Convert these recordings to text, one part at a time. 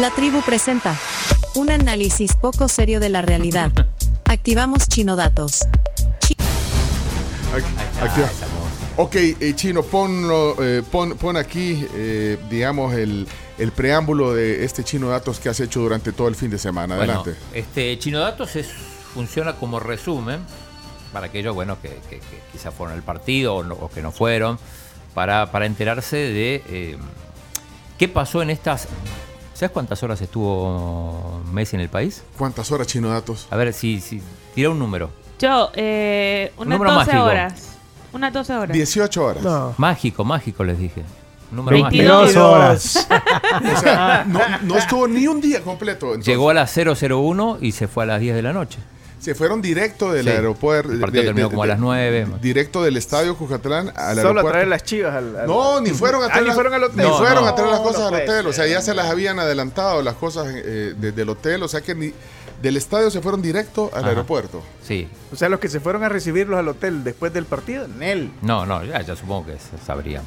La tribu presenta un análisis poco serio de la realidad. Activamos Chino Datos. Aquí- aquí- Ok, eh, Chino, ponlo, eh, pon, pon aquí, eh, digamos, el, el preámbulo de este Chino Datos que has hecho durante todo el fin de semana. Bueno, Adelante. este Chino Datos es, funciona como resumen para aquellos bueno, que, que- que quizás fueron al partido o, no- o que no fueron, para, para enterarse de eh, qué pasó en estas... ¿Sabes cuántas horas estuvo Messi en el país? ¿Cuántas horas, Chino Datos? A ver, si, si tira un número. Yo, eh, unas número 12 mágico. horas. Unas 12 horas. 18 horas. No. Mágico, mágico les dije. Un número 22. mágico. 22 horas. O sea, no, no estuvo ni un día completo. entonces. Llegó a las 001 y se fue a las 10 de la noche. Se fueron directo del Sí. aeropuerto. El partido terminó como a las 9. Directo del estadio Cucatlán al Solo a aeropuerto. traer las chivas al, al- No, ni fueron a Ah, traer, ni las- fueron al hotel. ni No, fueron no. a traer las cosas no al puede hotel. O sea, ya se las habían adelantado las cosas eh, desde el hotel. O sea que ni del estadio se fueron directo al Ajá. aeropuerto. Sí. O sea, los que se fueron a recibirlos al hotel después del partido, Nel. No, no, ya, ya supongo que se sabrían.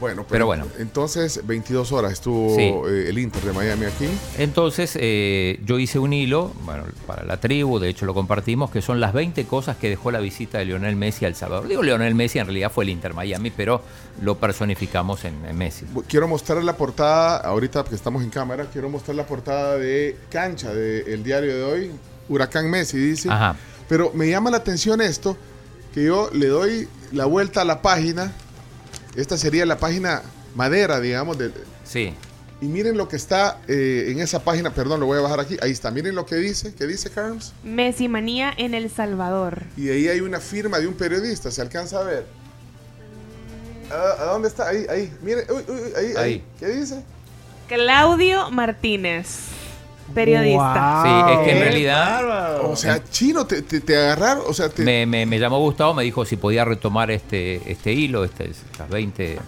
Bueno, Pero bueno. Entonces, 22 horas estuvo Sí. eh, el Inter de Miami aquí. Entonces, eh, yo hice un hilo, bueno, para la tribu, de hecho lo compartimos, que son las 20 cosas que dejó la visita de Lionel Messi a El Salvador. Digo Lionel Messi, en realidad fue el Inter Miami, pero lo personificamos en, en Messi. Quiero mostrar la portada, ahorita que estamos en cámara, quiero mostrar la portada de cancha del diario de hoy. Huracán Messi dice. Ajá. Pero me llama la atención esto, que yo le doy la vuelta a la página. Esta sería la página madera, digamos. de- Sí. y miren lo que está eh, en esa página. Perdón, lo voy a bajar aquí. Ahí está. Miren lo que dice. ¿Qué dice Carms? Messi manía en El Salvador. Y ahí hay una firma de un periodista. ¿Se alcanza a ver? ¿A, a dónde está? Ahí, ahí. Miren. Uy, uy, uy, ahí, ahí. Ahí. ¿Qué dice? Claudio Martínez, periodista. Sí, es que en realidad O sea, chino, te, te, te agarraron. O sea, te, me, me- me llamó Gustavo, me dijo si podía retomar este, este hilo, este, estas 20,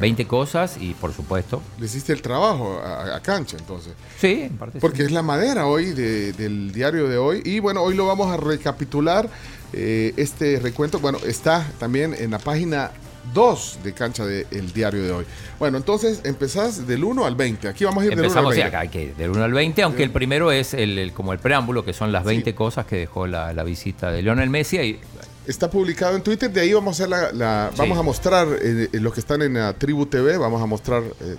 20 cosas y por supuesto. le hiciste el trabajo a, a cancha, entonces. Sí, en parte sí. Porque es la madera hoy de- del diario de hoy. Y bueno, hoy lo vamos a recapitular. eh, este recuento, bueno, está también en la página 2 de cancha del diario de hoy. Bueno, entonces empezás del 1 al 20. Aquí vamos a ir del 1 al Empezamos sí, 20. acá, hay que ir del 1 al 20, aunque el primero es el, el- como el preámbulo, que son las 20 cosas que dejó la, la visita de Lionel Messi. Y, Está publicado en Twitter, de ahí vamos a hacer la, la- Sí. vamos a mostrar eh, eh, los que están en la Tribu TV, vamos a mostrar eh,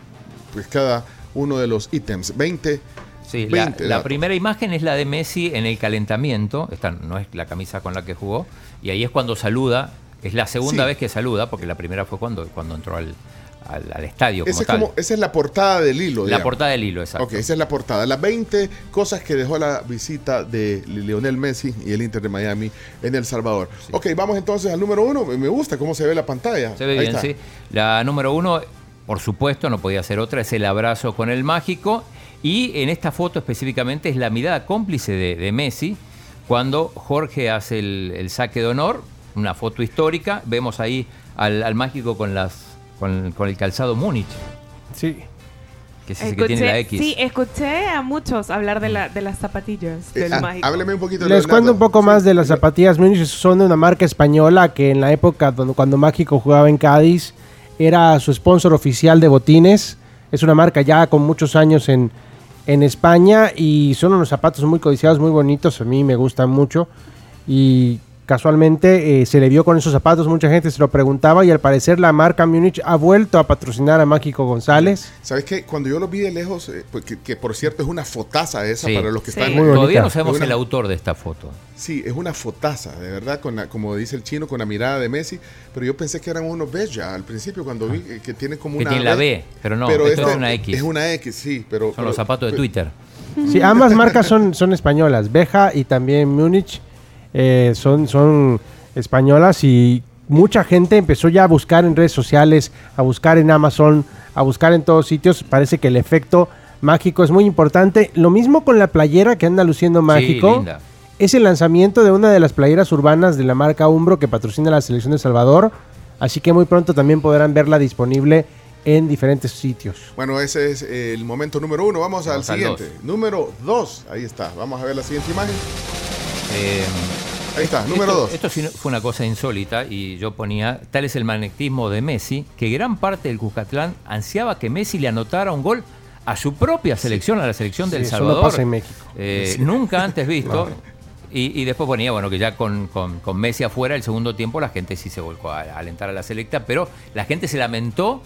pues cada uno de los ítems. 20. sí, la, 20 la primera imagen es la de Messi en el calentamiento. Esta no es la camisa con la que jugó. Y ahí es cuando saluda. Es la segunda Sí. vez que saluda, porque la primera fue cuando, cuando entró al, al, al estadio. Como Ese es tal. como, esa es la portada del hilo. la digamos. portada del hilo, exacto. Ok, esa es la portada. Las 20 cosas que dejó la visita de Lionel Messi y el Inter de Miami en El Salvador. Ok, vamos entonces al número uno. Me gusta cómo se ve la pantalla. Se ve Ahí bien, está. sí. La número uno, por supuesto, no podía ser otra, es el abrazo con el mágico. Y en esta foto específicamente es la mirada cómplice de, de Messi cuando Jorge hace el, el saque de honor, una foto histórica. Vemos ahí al, al mágico con, las, con, con el calzado Múnich, Sí. que es ese que tiene la X. sí, escuché a muchos hablar de, la, de las zapatillas Eh, del ah, mágico. hábleme un poquito. Les Leonardo. cuento un poco Sí. más de las zapatillas Múnich. Son de una marca española que en la época donde, cuando Mágico jugaba en Cádiz era su sponsor oficial de botines. Es una marca ya con muchos años en, en España y son unos zapatos muy codiciados, muy bonitos. A mí me gustan mucho y casualmente eh, se le vio con esos zapatos. Mucha gente se lo preguntaba y al parecer la marca Múnich ha vuelto a patrocinar a Mágico González. ¿Sabes qué? Cuando yo lo vi de lejos, eh, pues, que, que por cierto es una fotaza esa Sí. para los que Sí. están. Muy bonita. Todavía no sabemos una- el autor de esta foto. Sí, es una fotaza, de verdad, con la- como dice el chino, con la mirada de Messi. Pero yo pensé que eran unos B ya al principio cuando vi eh, que tiene como Que una. tiene la B, pero no, esto este es una X. Es una X, sí, pero. Son los pero- zapatos de pero- Twitter. Sí, ambas marcas son, son españolas. Beja y también Múnich eh, son, son españolas y mucha gente empezó ya a buscar en redes sociales, a buscar en Amazon, a buscar en todos sitios. Parece que el efecto mágico es muy importante. Lo mismo con la playera que anda luciendo mágico. Sí, linda. es el lanzamiento de una de las playeras urbanas de la marca Umbro que patrocina la selección de Salvador. Así que muy pronto también podrán verla disponible en diferentes sitios. Bueno, ese es el momento número uno. Vamos, Vamos al siguiente. Número dos. Ahí está. Vamos a ver la siguiente imagen. Eh, Ahí está, número esto, dos. Esto sí fue una cosa insólita y yo ponía, tal es el magnetismo de Messi, que gran parte del Cuscatlán ansiaba que Messi le anotara un gol a su propia selección, a la selección del Sí, eso no Salvador. pasa en México. Eh, Nunca antes visto. Y, y después ponía, bueno, que ya con, con- con Messi afuera, el segundo tiempo la gente sí se volcó a, a alentar a la selecta, pero la gente se lamentó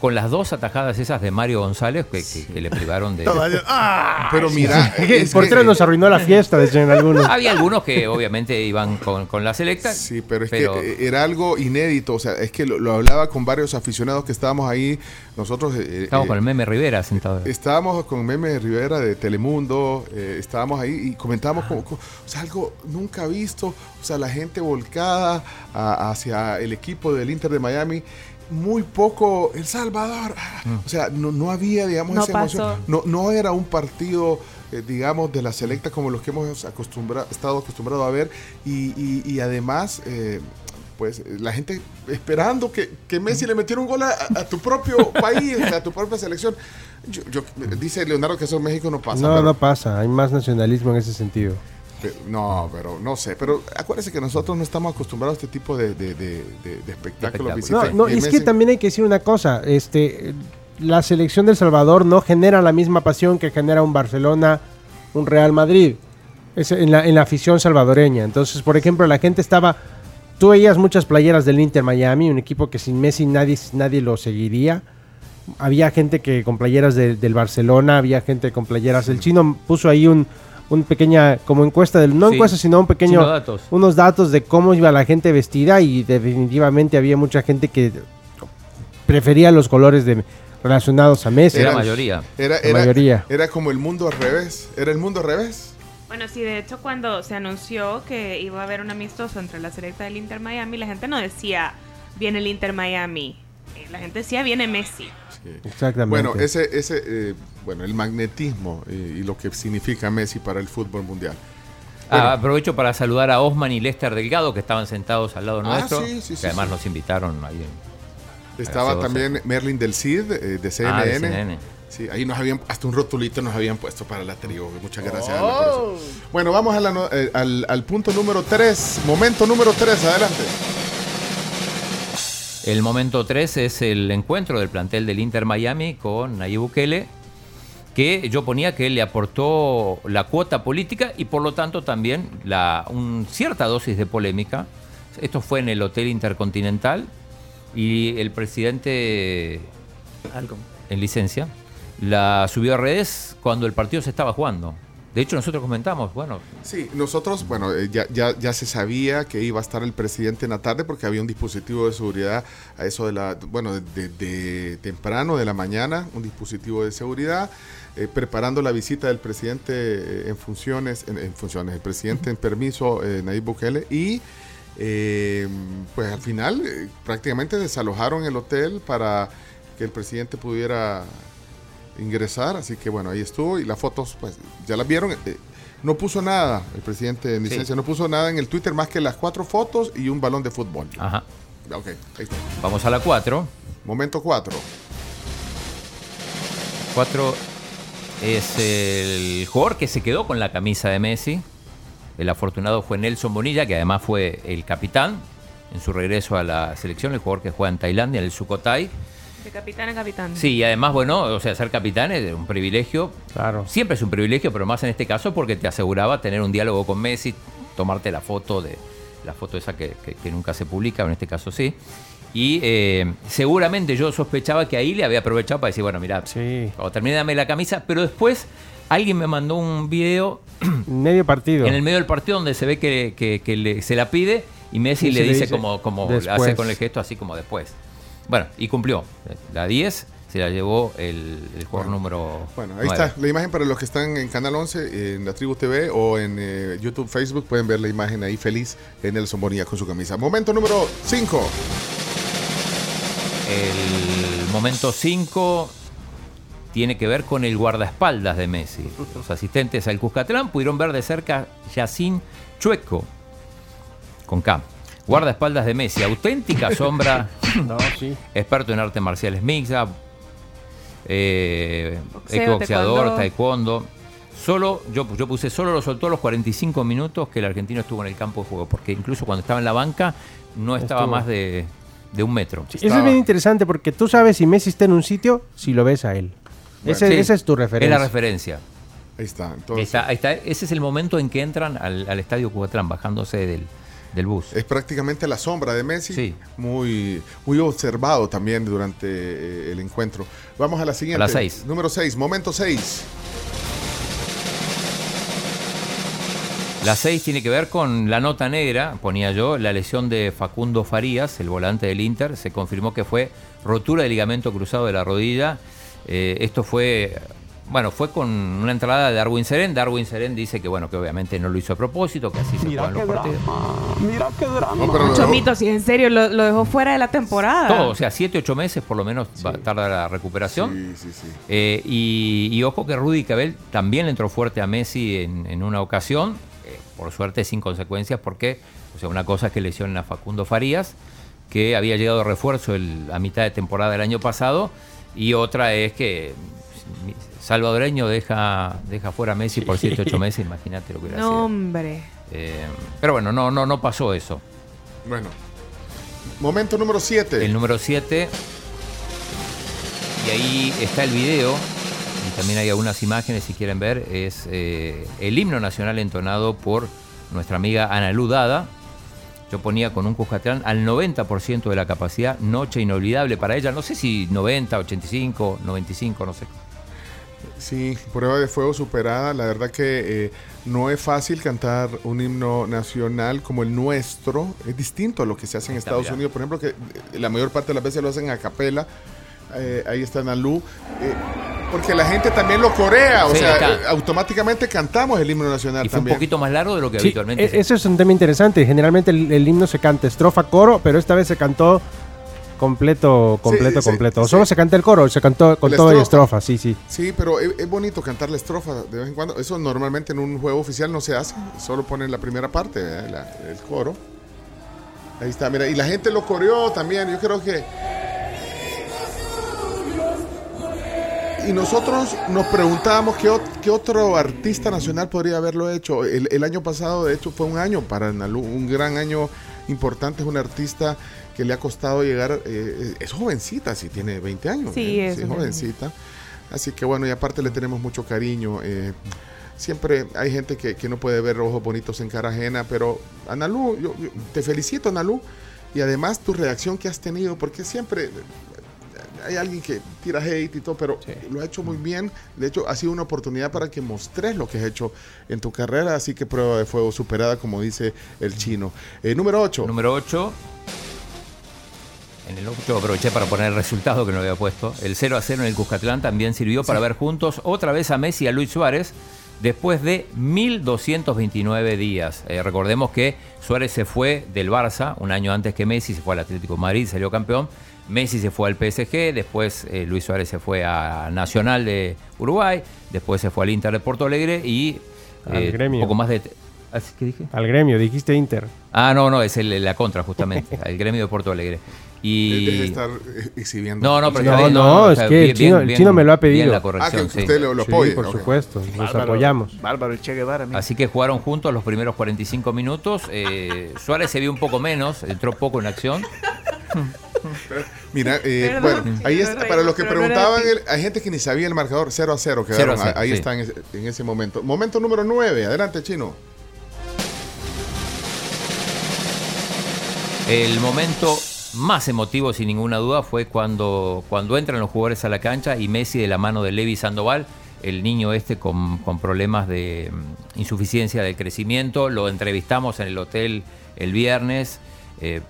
con las dos atajadas esas de Mario González que, que- que le privaron de... Pero mira, El portero que- nos arruinó la fiesta, decían algunos. Había algunos que obviamente iban con, con la selecta. Sí, pero es pero- que eh, era algo inédito, o sea, es que lo, lo hablaba con varios aficionados que estábamos ahí, nosotros... eh, Estamos eh, con el meme Rivera sentado. Estábamos con Meme Rivera de Telemundo, eh, estábamos ahí y comentábamos como, como, o sea, algo nunca visto, o sea, la gente volcada a- hacia el equipo del Inter de Miami, muy poco El Salvador, ah, o sea, no, no había, digamos, No esa emoción, pasó. no, no era un partido, eh, digamos, de la selecta como los que hemos acostumbra- estado acostumbrados a ver y, y- y además... eh, pues la gente esperando que, que Messi le metiera un gol a, a tu propio país, a tu propia selección. Yo, yo- dice Leonardo que eso en México no pasa. No, pero- no pasa. Hay más nacionalismo en ese sentido. No, pero no sé. Pero acuérdese que nosotros no estamos acostumbrados a este tipo de, de, de- de- de espectáculos. visita- No, no, y es que también hay que decir una cosa. Este, la selección del Salvador no genera la misma pasión que genera un Barcelona, un Real Madrid. Es en la, en la afición salvadoreña. Entonces, por ejemplo, la gente estaba. Tú veías muchas playeras del Inter Miami, un equipo que sin Messi nadie, nadie lo seguiría. Había gente que con playeras de- del Barcelona, había gente con playeras. El chino puso ahí un, un pequeña, como encuesta del, no Sí. encuesta, sino un pequeño, datos. unos datos de cómo iba la gente vestida y definitivamente había mucha gente que prefería los colores de, relacionados a Messi. Era Era- mayoría. Era, La era- mayoría. era como el mundo al revés. ¿Era el mundo al revés? Bueno, sí, de hecho cuando se anunció que iba a haber un amistoso entre la selecta del Inter Miami, la gente no decía viene el Inter Miami. La gente decía viene Messi. Exactamente. Bueno, ese, ese eh, bueno, el magnetismo eh, y lo que significa Messi para el fútbol mundial. Ah, aprovecho para saludar a Osman y Lester Delgado que estaban sentados al lado Ah, nuestro. sí, sí, que sí, además sí. nos invitaron ahí. en- Estaba también Merlin del Cid, eh, de CNN. Ah, de CNN. Sí, ahí nos habían, hasta un rotulito nos habían puesto para la tribu. Muchas gracias. Ana, por eso. Bueno, vamos a la no- eh, al, al punto número 3. Momento número 3, adelante. El momento 3 es el encuentro del plantel del Inter Miami con Nayib Bukele, que yo ponía que él le aportó la cuota política y por lo tanto también la, un, cierta dosis de polémica. Esto fue en el Hotel Intercontinental y el presidente en licencia la subió a redes cuando el partido se estaba jugando. De hecho, nosotros comentamos, bueno, Sí, nosotros, bueno, eh, ya, ya, ya se sabía que iba a estar el presidente en la tarde porque había un dispositivo de seguridad a eso de la, bueno, de, de temprano de la mañana, un dispositivo de seguridad, eh, preparando la visita del presidente eh, en funciones, en, en funciones, el presidente en permiso, eh, Nayib Bukele, y eh, pues al final prácticamente desalojaron el hotel para que el presidente pudiera ingresar, así que bueno, ahí estuvo y las fotos pues ya las vieron. eh, no puso nada el presidente en Sí. licencia, no puso nada en el Twitter más que las cuatro fotos y un balón de fútbol. ajá. Ok, ahí está. Vamos a la 4. Momento 4. 4 es el jugador que se quedó con la camisa de Messi. El afortunado fue Nelson Bonilla, que además fue el capitán en su regreso a la selección, el jugador que juega en Tailandia, en el Sukhothai. De capitán a capitán. Sí, y además, bueno, o sea, ser capitán es un privilegio. Claro. Siempre es un privilegio, pero más en este caso porque te aseguraba tener un diálogo con Messi, tomarte la foto de la foto esa que, que- que nunca se publica, en este caso sí. Y eh, seguramente yo sospechaba que ahí le había aprovechado para decir, bueno, mira, Sí. cuando termine dame la camisa, pero después alguien me mandó un video Medio partido. en el medio del partido donde se ve que, que- que le- se la pide y Messi Y le se le dice, dice como, como después. hace con el gesto así como después. Bueno, y cumplió. La 10 se la llevó el, el jugador número Bueno, ahí está la imagen para los que están en Canal 11, en la Tribu TV o en eh, YouTube, Facebook. Pueden ver la imagen ahí feliz de Nelson Bonilla con su camisa. Momento número 5. El momento 5 tiene que ver con el guardaespaldas de Messi. Los asistentes al Cuscatlán pudieron ver de cerca Yacine Chueco, con K. Guardaespaldas de Messi, auténtica sombra, No, sí. experto en artes marciales mixtas, eh, exboxeador, taekwondo. taekwondo. Solo, yo, yo puse solo lo soltó a los 45 minutos que el argentino estuvo en el campo de juego, porque incluso cuando estaba en la banca no estaba Estuvo. más de, de un metro. Eso es bien interesante porque tú sabes si Messi está en un sitio, si lo ves a él. Ese- Sí, esa es tu Es referencia. la referencia. Ahí está. Entonces, Está- ahí está. Ese es el momento en que entran al, al estadio Cucatlán, bajándose del, del bus. es prácticamente la sombra de Messi. Sí. Muy, muy observado también durante eh, el encuentro. Vamos a la siguiente. A la seis. Número 6, momento 6. La 6 tiene que ver con la nota negra, ponía yo, la lesión de Facundo Farías, el volante del Inter. Se confirmó que fue rotura de ligamento cruzado de la rodilla. Eh, esto fue, bueno, fue con una entrada de Darwin Seren. Darwin Seren dice que, bueno, que obviamente no lo hizo a propósito, que así se Mira juegan qué los partidos. drama. Mira qué drama. No, dejó- Chomito, si en serio lo, lo dejó fuera de la temporada. Todo, o sea, 7, 8 meses por lo menos va a tardar la recuperación. Sí, sí, sí. Eh, y, y ojo que Rudy Cabell también le entró fuerte a Messi en, en una ocasión, eh, por suerte sin consecuencias, porque, o sea, una cosa es que lesionen a Facundo Farías, que había llegado de refuerzo el- a mitad de temporada del año pasado, y otra es que Salvadoreño deja, deja fuera a Messi por 7, 8 meses, imagínate lo que hubiera No, sido. hombre. Eh, pero bueno, no, no, no pasó eso. Bueno. Momento número 7. El número 7. Y ahí está el video. Y también hay algunas imágenes, si quieren ver. Es eh, el himno nacional entonado por nuestra amiga Ana Ludada. Yo ponía con un Cuscatlán al 90% de la capacidad, noche inolvidable para ella. No sé si 90, 85, 95, no sé. Sí, prueba de fuego superada. La verdad que eh, no es fácil cantar un himno nacional como el nuestro. Es distinto a lo que se hace en Estados mira. Unidos. Por ejemplo, que eh, la mayor parte de las veces lo hacen a capela. Eh, ahí está Nalu. Eh, porque la gente también lo corea. O Sí, sea, eh, automáticamente cantamos el himno nacional Y fue un también. poquito más largo de lo que Sí, habitualmente e- eso es un tema interesante. Generalmente el, el himno se canta estrofa, coro, pero esta vez se cantó completo, completo, sí, completo. O sí. solo se canta el coro, se cantó con La todo y estrofa. estrofa, sí, sí. Sí, pero es, es bonito cantar la estrofa de vez en cuando. Eso normalmente en un juego oficial no se hace. Solo ponen la primera parte, ¿verdad? La- el coro. Ahí está, mira. Y la gente lo coreó también. Yo creo que. Y nosotros nos preguntábamos qué, qué otro artista nacional podría haberlo hecho. El, el año pasado, de hecho, fue un año para Nalu, un gran año importante. Es un artista que le ha costado llegar. eh, es jovencita, sí, tiene 20 años. Sí, ¿eh? es joven. jovencita. Así que bueno, y aparte le tenemos mucho cariño. eh, siempre hay gente que, que no puede ver ojos bonitos en cara ajena, pero Analú, yo, yo te felicito, Analú. Y además tu reacción que has tenido, porque siempre eh, hay alguien que tira hate y todo, pero lo ha hecho muy bien. De hecho, ha sido una oportunidad para que mostres lo que has hecho en tu carrera. Así que prueba de fuego superada, como dice el chino. Eh, número 8. Número 8. En el 8 aproveché para poner el resultado que no había puesto. El 0 a 0 en el Cuscatlán también sirvió para ver juntos otra vez a Messi y a Luis Suárez después de 1229 días. Eh, recordemos que Suárez se fue del Barça un año antes que Messi, se fue al Atlético de Madrid, salió campeón. Messi se fue al PSG, después eh, Luis Suárez se fue a Nacional de Uruguay, después se fue al Inter de Porto Alegre y Al eh, gremio. un poco más de... ¿Qué dije? Al gremio, dijiste Inter. Ah, no, no, es el- la contra, justamente, el gremio de Porto Alegre. Y... Debe estar eh, exhibiendo. No, no, pero No, está bien, no, es que el chino- el chino me lo ha pedido. Bien la Ah, que corrección, sí. usted lo, lo Sí, apoya. por ok. supuesto, nos Bárbaro, apoyamos. Bárbaro, el Che Guevara. mira. Así que jugaron juntos los primeros 45 minutos. Eh, Suárez se vio un poco menos, entró poco en acción. Mira, eh, Perdón, bueno, sí, ahí reí, para los que preguntaban, de el- hay gente que ni sabía el marcador 0 a 0 quedaron, 0 a 0, ahí sí. está en ese, en ese momento. Momento número 9, adelante chino. El momento más emotivo, sin ninguna duda, fue cuando, cuando entran los jugadores a la cancha y Messi de la mano de Levi Sandoval, el niño este con, con problemas de mm, insuficiencia del crecimiento, lo entrevistamos en el hotel el viernes. eh,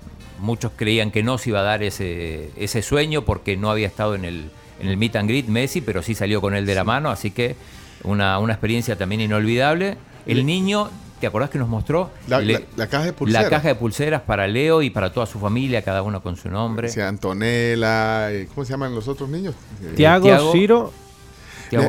muchos creían que no se iba a dar ese, ese sueño porque no había estado en el, en el meet and greet Messi, pero sí salió con él de la mano, así que una, una experiencia también inolvidable. El niño, ¿te acordás que nos mostró? La, Le- la- la caja de pulseras. la caja de pulseras para Leo y para toda su familia, cada uno con su nombre. Decía Antonella, eh, ¿cómo se llaman los otros niños? Tiago, Tiago- Ciro,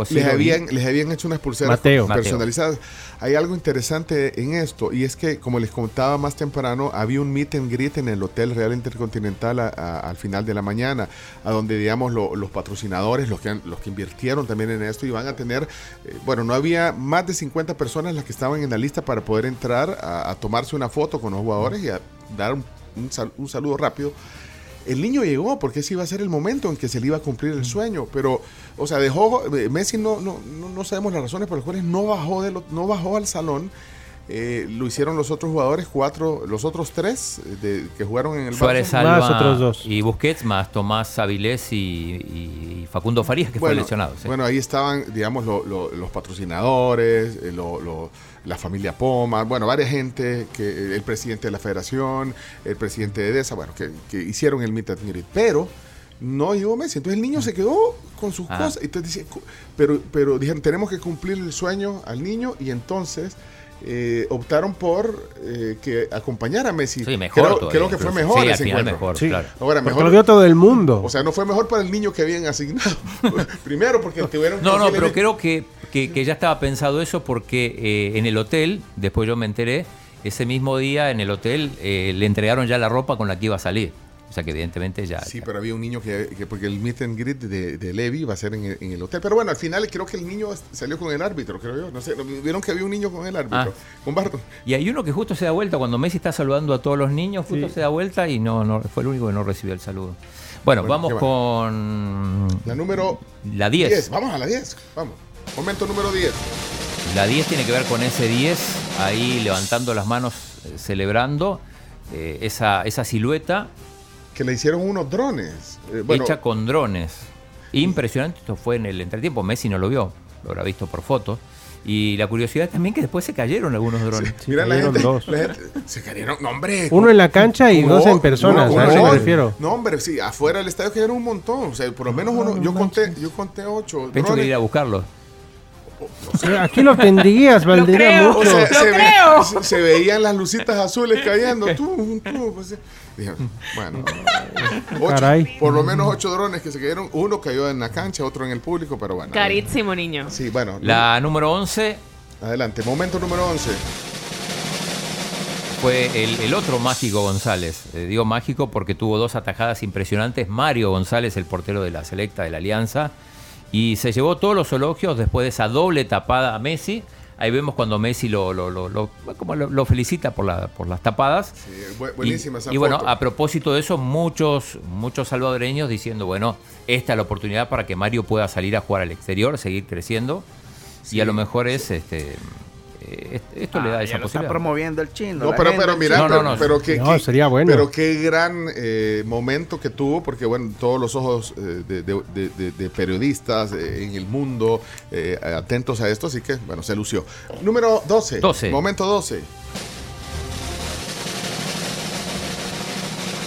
Les, habían, les habían hecho unas pulseras Mateo. personalizadas. Hay algo interesante en esto y es que, como les contaba más temprano, había un meet and greet en el Hotel Real Intercontinental a- a- al final de la mañana, a donde, digamos, lo- los patrocinadores, los que, han- los que invirtieron también en esto, iban a tener, eh, bueno, no había más de 50 personas las que estaban en la lista para poder entrar a, a tomarse una foto con los jugadores y a dar un, un sal- un saludo rápido. El niño llegó porque ese iba a ser el momento en que se le iba a cumplir el sueño, pero, o sea, dejó, eh, Messi no, no, no, no sabemos las razones por las cuales no bajó, de lo- no bajó al salón. Eh, lo hicieron los otros jugadores, cuatro, los otros tres eh, de- que jugaron en el Suárez Barça. Más otros dos. y Busquets, más Tomás Avilés y, y Facundo Farías, que fue Bueno, lesionado. sí. bueno, ahí estaban, digamos, lo- lo- los patrocinadores, eh, lo- lo- la familia Poma, bueno, varias gente, que eh, el presidente de la federación, el presidente de EDESA, bueno, que, que hicieron el meet and greet, pero no llegó Messi. Entonces el niño se quedó con sus Ah. cosas. Entonces pero, pero dijeron, tenemos que cumplir el sueño al niño y entonces eh, optaron por eh, que acompañara a Messi. Sí, mejor Creo, todavía, creo que fue mejor Sí, ese final encuentro. mejor, Sí. claro. Ahora, Porque mejor, lo vio todo el mundo. o sea, no fue mejor para el niño que habían asignado. Primero, porque tuvieron que No, no, pero creo que, que- que ya estaba pensado eso porque eh, en el hotel, después yo me enteré, ese mismo día en el hotel eh, le entregaron ya la ropa con la que iba a salir. O sea que evidentemente ya... Sí, ya- pero había un niño que, que- porque el meet and greet de, de Levi va a ser en el, en el hotel. Pero bueno, al final creo que el niño salió con el árbitro, creo yo. No sé, vieron que había un niño con el árbitro, Ah. con Barton. Y hay uno que justo se da vuelta, cuando Messi está saludando a todos los niños, justo Sí. se da vuelta y no, no fue el único que no recibió el saludo. Bueno, Bueno, vamos con La número la 10. 10. Vamos a la 10. Vamos. Momento número 10. La 10 tiene que ver con ese 10, ahí levantando las manos, eh, celebrando eh, esa, esa silueta Que le hicieron unos drones. Eh, bueno, hecha con drones. Impresionante, esto fue en el entretiempo, Messi no lo vio, lo habrá visto por fotos. Y la curiosidad también que después se cayeron algunos drones. mira la cayeron gente, dos. la gente- Se cayeron. No, hombre. Uno en la cancha y dos en personas, como a eso me refiero. No, hombre, sí, afuera del estadio cayeron un montón. O sea, por lo menos uno. Yo conté, yo conté ocho. Pensó que drones. ir a buscarlo. Sí, Aquí lo tendrías, valdría creo. O mucho. sea, Lo se, ve- se- se veían las lucitas azules cayendo. Tú, tú, pues, sí. Dije, bueno, ocho, Caray. por lo menos ocho drones que se cayeron. Uno cayó en la cancha, otro en el público, pero bueno. Carísimo niño. Sí, bueno. La número 11 Adelante, momento número 11. fue el, el otro mágico González. Eh, digo mágico porque tuvo dos atajadas impresionantes. Mario González, el portero de la selecta de la Alianza. Y se llevó todos los elogios después de esa doble tapada a Messi. Ahí vemos cuando Messi lo, lo, lo- lo- como lo- felicita por, la, por las tapadas. Sí, bu- buenísima y, esa y bueno, foto. a propósito de eso, muchos, muchos salvadoreños diciendo, bueno, esta es la oportunidad para que Mario pueda salir a jugar al exterior, seguir creciendo. Sí, y a lo mejor es este eh, esto le da Ah, esa lo está posibilidad. promoviendo el chino. No, pero, gente, pero mira, No, no, no. pero qué, No, qué- sería bueno. Pero qué gran eh, momento que tuvo, porque bueno, todos los ojos eh, de, de- de- de- de periodistas eh, en el mundo eh, atentos a esto, así que bueno, se lució. Número 12. 12. Momento 12.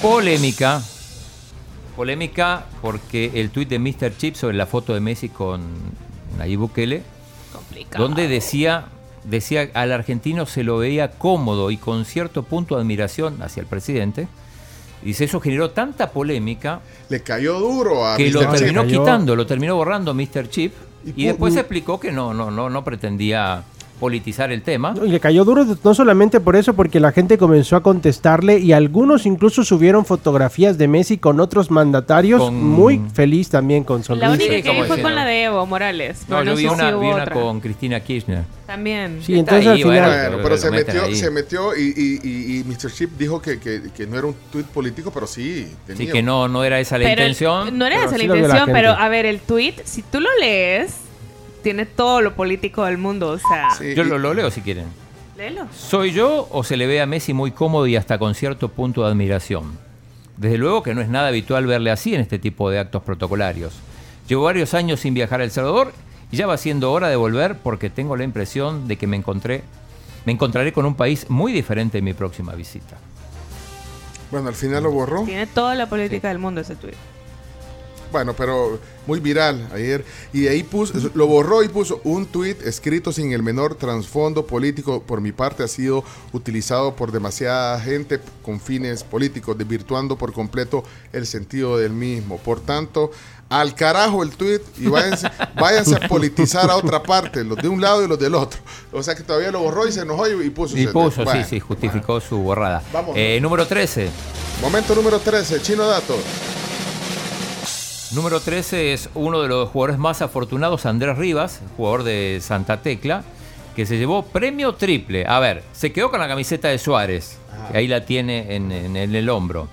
Polémica. Polémica porque el tuit de Mr. Chip sobre la foto de Messi con Nayib Bukele, Complicado. donde decía, decía al argentino se lo veía cómodo y con cierto punto de admiración hacia el presidente. Dice, eso generó tanta polémica Le cayó duro a que Mr. lo terminó quitando, lo terminó borrando Mr. Chip Y y, después explicó que no, no, no, no pretendía politizar el tema. No, Y le cayó duro no solamente por eso, porque la gente comenzó a contestarle y algunos incluso subieron fotografías de Messi con otros mandatarios, Con- muy feliz también con La sonrisa. única Sí, que como vi fue diciendo. con la de Evo Morales. No, pero yo no vi sé si una, hubo vi una otra. con Cristina Kirchner. También. Sí, entonces al ahí, bueno, final... Bueno, pero lo se metió, se metió y, y, y, y Mr. Chip dijo que, que, que no era un tuit político, pero sí. Tenía. que no, no era esa la Pero el- intención. no era pero esa la sí vio la intención, pero a ver, el tweet, si tú lo lees, tiene todo lo político del mundo. O sea, Sí, Yo lo leo si quieren. léelo. ¿Soy yo o se le ve a Messi muy cómodo y hasta con cierto punto de admiración? Desde luego que no es nada habitual verle así en este tipo de actos protocolarios. Llevo varios años sin viajar a El Salvador y ya va siendo hora de volver porque tengo la impresión de que me encontré me encontraré con un país muy diferente en mi próxima visita. Bueno, al final lo borró. Tiene toda la política del mundo ese tweet. Bueno, pero muy viral ayer. Y ahí puso, lo borró y puso un tuit escrito sin el menor trasfondo político. Por mi parte ha sido utilizado por demasiada gente con fines políticos, desvirtuando por completo el sentido del mismo. Por tanto, al carajo el tuit y váyanse, váyanse a politizar a otra parte, los de un lado y los del otro. O sea que todavía lo borró y se enojó y, y puso. Y puso, bueno, sí, sí, justificó su borrada. Vamos. Eh, número 13. Momento número 13, Chino Dato. Número 13 es uno de los jugadores más afortunados, Andrés Rivas, jugador de Santa Tecla, que se llevó premio triple. A ver, se quedó con la camiseta de Suárez, que ahí la tiene en, en- en el hombro.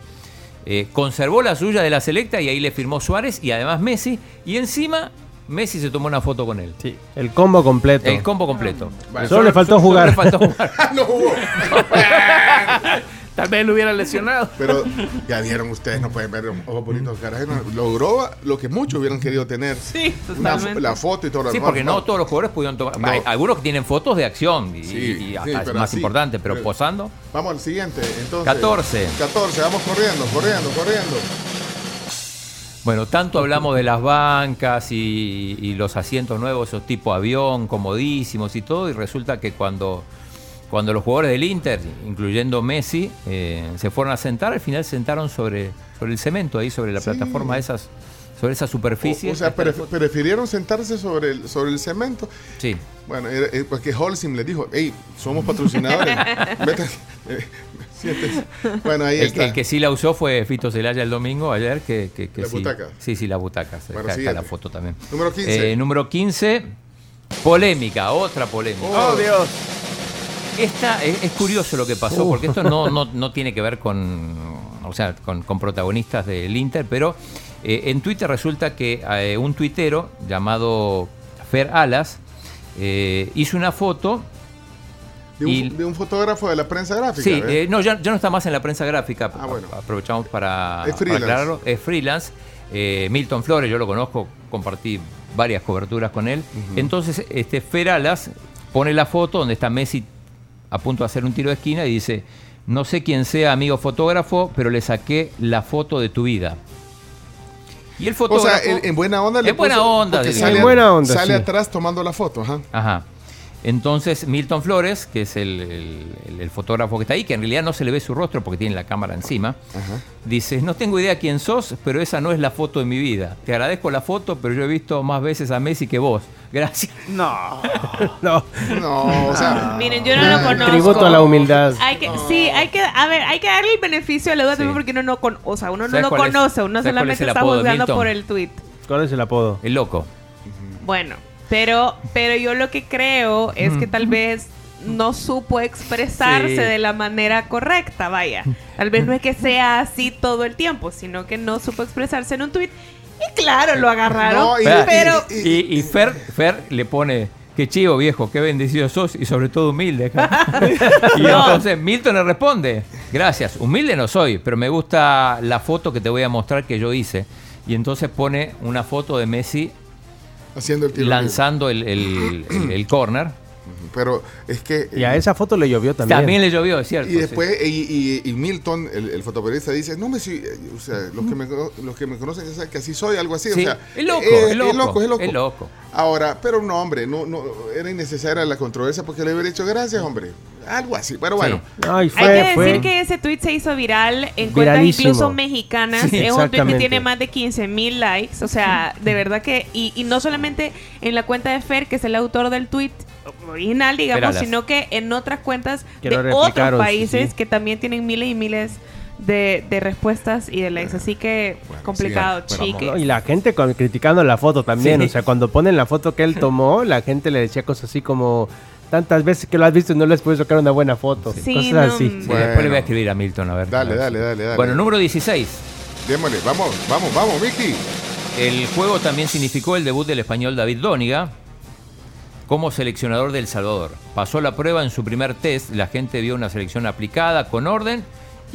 eh, conservó la suya de la selecta y ahí le firmó Suárez y además Messi. Y encima Messi se tomó una foto con él. Sí, el combo completo. El combo completo. Vale, Solo le faltó Solo jugar. le faltó jugar. no hubo. Tal vez lo hubiera lesionado. Pero ya vieron ustedes, no pueden ver ojos bonitos carajo. Logró lo que muchos hubieran querido tener. Sí, Una la foto y todo lo Sí, demás. porque no todos los jugadores pudieron tomar. No. Hay algunos que tienen fotos de acción y, Sí, y sí, es más importante, pero pero- posando. Vamos al siguiente, entonces. 14. 14, vamos corriendo, corriendo, corriendo. Bueno, tanto hablamos de las bancas y, y los asientos nuevos, esos tipo avión, comodísimos y todo, y resulta que cuando, cuando los jugadores del Inter, incluyendo Messi, eh, se fueron a sentar, al final se sentaron sobre, sobre el cemento, ahí sobre la Sí. plataforma, esas, sobre esa superficie. O, o sea, pref- prefirieron sentarse sobre el, sobre el cemento. Sí. Bueno, era- eh, porque Holcim les dijo, hey, somos patrocinadores. Vete, eh. Bueno, ahí El, está. el que sí la usó fue Fito Celaya el domingo, ayer, que, que, que La sí. butaca. Sí, sí, la butaca. Bueno, Acá la foto también. Número 15. Eh, número 15, polémica, otra polémica. Oh, Dios. Esta es, es curioso lo que pasó, porque esto no, no, no tiene que ver con, o sea, con, con protagonistas del Inter, pero eh, en Twitter resulta que eh, un tuitero llamado Fer Alas eh, hizo una foto. de, un, y- de un fotógrafo de la prensa gráfica. Sí, no, ya, ya no está más en la prensa gráfica. Ah, bueno. Aprovechamos para, Es para freelance. aclararlo. Es freelance. Eh, Milton Flores, yo lo conozco, compartí varias coberturas con él. Entonces, este Fer Alas pone la foto donde está Messi a punto de hacer un tiro de esquina y dice: No sé quién sea amigo fotógrafo, pero le saqué la foto de tu vida. Y el o fotógrafo. sea, en, en buena onda le En buena onda, sale, En buena onda, Sale sí. atrás tomando la foto, ajá. Ajá. Entonces Milton Flores, que es el, el- el- el fotógrafo que está ahí, que en realidad no se le ve su rostro porque tiene la cámara encima, Ajá. dice, no tengo idea quién sos, pero esa no es la foto de mi vida. Te agradezco la foto, pero yo he visto más veces a Messi que vos. Gracias. No. No, No, o sea, Miren, yo no lo conozco. tributo a la humildad. Hay que, sí, hay que, a ver, hay que darle el beneficio de la duda Sí. también porque uno no, con, o sea, uno no ¿Sabes lo conoce, uno es solamente está juzgando por el tweet. ¿Cuál es el apodo? El loco. Bueno, pero, pero yo lo que creo es que tal vez no supo expresarse Sí. de la manera correcta, vaya. Tal vez no es que sea así todo el tiempo, sino que no supo expresarse en un tweet. Y claro, lo agarraron, No, y- pero... y- Y, y Fer, Fer le pone, qué chivo viejo, qué bendecido sos y sobre todo humilde. y No. entonces Milton le responde, gracias, humilde no soy, pero me gusta la foto que te voy a mostrar que yo hice. Y entonces pone una foto de Messi haciendo el tiro. lanzando el, el, el- el corner. Pero es que. Y a esa foto le llovió también. También le llovió, es cierto. Y sí. después, y, y- y Milton, el, el fotoperiodista, dice, no me si- eh, o sea, los que me, cono- los que me conocen ya saben que así soy, algo así. Sí, o sea, es loco, eh, es loco, es loco, es loco. es loco. Ahora, pero no, hombre, no, no, era innecesaria la controversia porque le hubiera dicho gracias, hombre. Algo así, pero bueno. Ay, Hay fue, que decir que ese tweet se hizo viral en cuentas incluso mexicanas. Sí, es un tweet que tiene más de 15 mil likes. O sea, de verdad que. Y, y no solamente en la cuenta de Fer, que es el autor del tweet original, digamos, sino que en otras cuentas de otros países sí. que también tienen miles y miles de, de respuestas y de likes. Así que complicado. Bueno, chiques. No, y la gente con- criticando la foto también. Sí. O sea, cuando ponen la foto que él tomó, la gente le decía cosas así como: Tantas veces que lo has visto y no les puedes sacar una buena foto. Sí, cosas no, así. mm. Sí, Bueno. Después le voy a escribir a Milton, a ver. Dale, dale, dale, dale. Bueno, número 16. Démosle, vamos, vamos, vamos, Vicky. El juego también significó el debut del español David Dóniga como seleccionador del Salvador. Pasó la prueba en su primer test, la gente vio una selección aplicada, con orden,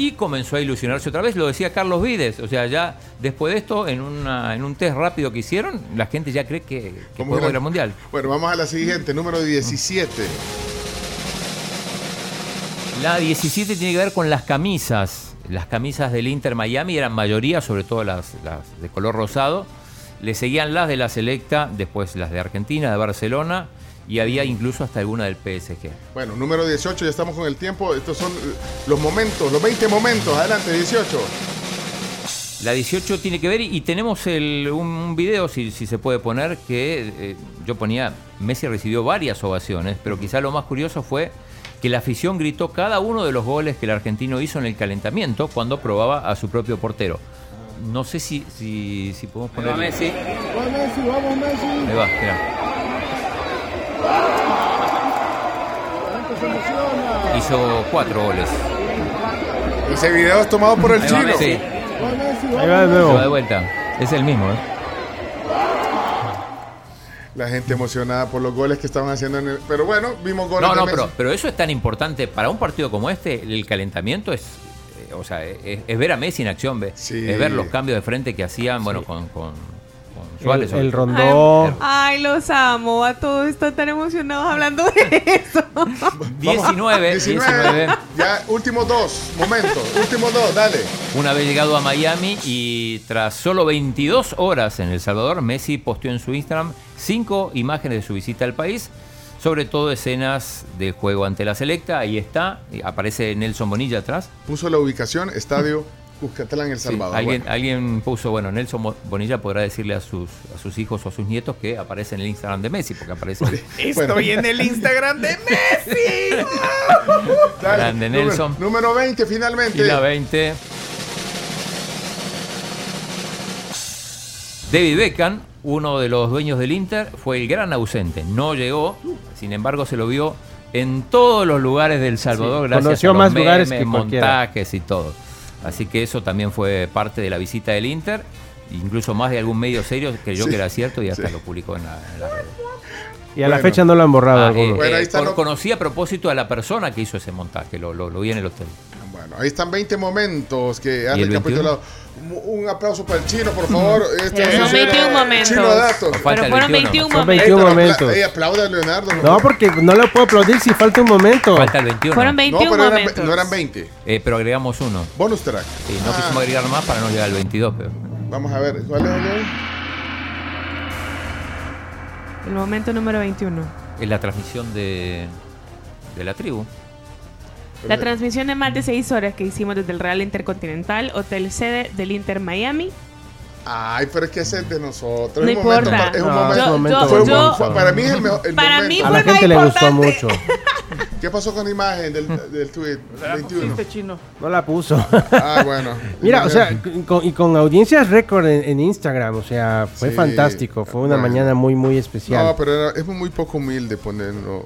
y comenzó a ilusionarse otra vez. Lo decía Carlos Vides, o sea, ya después de esto, en, una, en un test rápido que hicieron, la gente ya cree que, que ¿Cómo podemos era? ir al Mundial. Bueno, vamos a la siguiente, número 17. La 17 tiene que ver con las camisas. Las camisas del Inter Miami eran mayoría, sobre todo las, las de color rosado. Le seguían las de la Selecta, después las de Argentina, de Barcelona, y había incluso hasta alguna del PSG. Bueno, número 18, ya estamos con el tiempo. Estos son los momentos, los 20 momentos. Adelante, 18. La 18 tiene que ver, y tenemos el- un, un video, si, si se puede poner, que eh, yo ponía, Messi recibió varias ovaciones, pero quizá lo más curioso fue que la afición gritó cada uno de los goles que el argentino hizo en el calentamiento cuando probaba a su propio portero. No sé si, si, si podemos poner... Messi. Ahí va, mirá. Hizo cuatro goles. Ese video es tomado por el Ahí va chino. Messi. Ahí va de Se nuevo. va de vuelta. Es el mismo, ¿eh? La gente emocionada por los goles que estaban haciendo en el... Pero bueno, vimos goles No, de no, Messi. pero, pero eso es tan importante. Para un partido como este, el calentamiento es. eh, O sea, es, es ver a Messi en acción, ve- Sí. es ver los cambios de frente que hacían, bueno, con El, Suárez. el sobre- rondó. Ay, los amo. A todos están tan emocionados hablando de eso. 19, 19. Ya, últimos dos momentos. últimos dos, dale. Una vez llegado a Miami y tras solo 22 horas en El Salvador, Messi posteó en su Instagram cinco imágenes de su visita al país, sobre todo escenas del juego ante la selecta. Ahí está, y aparece Nelson Bonilla atrás. Puso la ubicación, estadio Cuscatlán, El Sí, Salvador. alguien, Bueno, alguien puso, bueno, Nelson Bonilla podrá decirle a sus, a sus hijos o a sus nietos que aparece en el Instagram de Messi, porque aparece bueno, en el Instagram de Messi. dale. grande Número- Nelson. Número, 20, finalmente. Y la 20. David Beckham, uno de los dueños del Inter, fue el gran ausente. No llegó, sin embargo se lo vio en todos los lugares del Salvador, Sí, gracias conoció a los más lugares que cualquiera. montajes y todo. Así que eso también fue parte de la visita del Inter, incluso más de algún medio serio creyó Sí, que era cierto y hasta sí. lo publicó en la, en la red. Y a la Bueno. fecha no lo han borrado Ah, eh, Bueno, ahí eh, está con- lo- Conocí a propósito a la persona que hizo ese montaje, lo, lo- lo vi en el hotel. Bueno, ahí están 20 momentos que han ¿Y el recapitulado. Un aplauso para el chino, por favor. Este Pero son es el 21 momentos. Chino datos. Pero fueron 21. 21 Son momentos. 21 Ey, pero momentos. ey, aplauda a Leonardo. No, porque no le puedo aplaudir si falta un momento. Falta el 21. Fueron No, 21 pero eran- momentos. no eran 20. Eh, pero agregamos uno. Bonus track. Sí, no Ah, quisimos agregar más para no llegar al 22, pero Vamos a ver. ¿Cuál es el El momento número 21. es la transmisión de, de la tribu. La transmisión de más de 6 horas que hicimos desde el Real Intercontinental, hotel sede del Inter Miami. Ay, pero es que ese es de nosotros. No es un momento importa. es un momento. para mí es el mejor. el Para momento. mí a fue la el más gente le gustó mucho. ¿Qué pasó con la imagen del, del tweet? 21. chino. No la puso. Ah, bueno. Mira, o sea, con- y con audiencias récord en, en Instagram, o sea, fue Sí, fantástico. Fue una bueno. mañana muy, muy especial. No, pero era- es muy poco humilde ponerlo.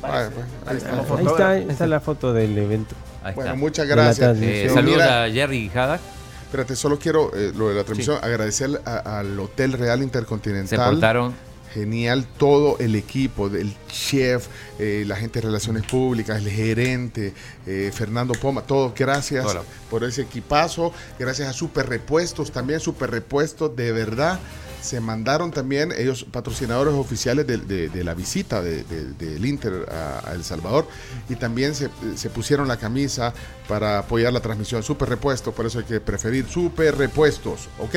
Vaya, pues, ahí está. ahí está, ahí está la foto del evento. Ahí Bueno, está. muchas gracias. transmisión. Eh, saludos Mira, a Jerry Haddock. espérate, solo quiero eh, lo de la transmisión, agradecer a- al Hotel Real Se Intercontinental. portaron. Genial todo el equipo, el chef, eh, la gente de relaciones públicas, el gerente, eh, Fernando Poma, todos, gracias Hola. por ese equipazo, gracias a Super Repuestos, también Super Repuestos, de verdad, se mandaron también ellos patrocinadores oficiales de, la visita de- de- del Inter a, a El Salvador y también se, se pusieron la camisa para apoyar la transmisión, Super Repuesto, por eso hay que preferir Super Repuestos, ¿ok?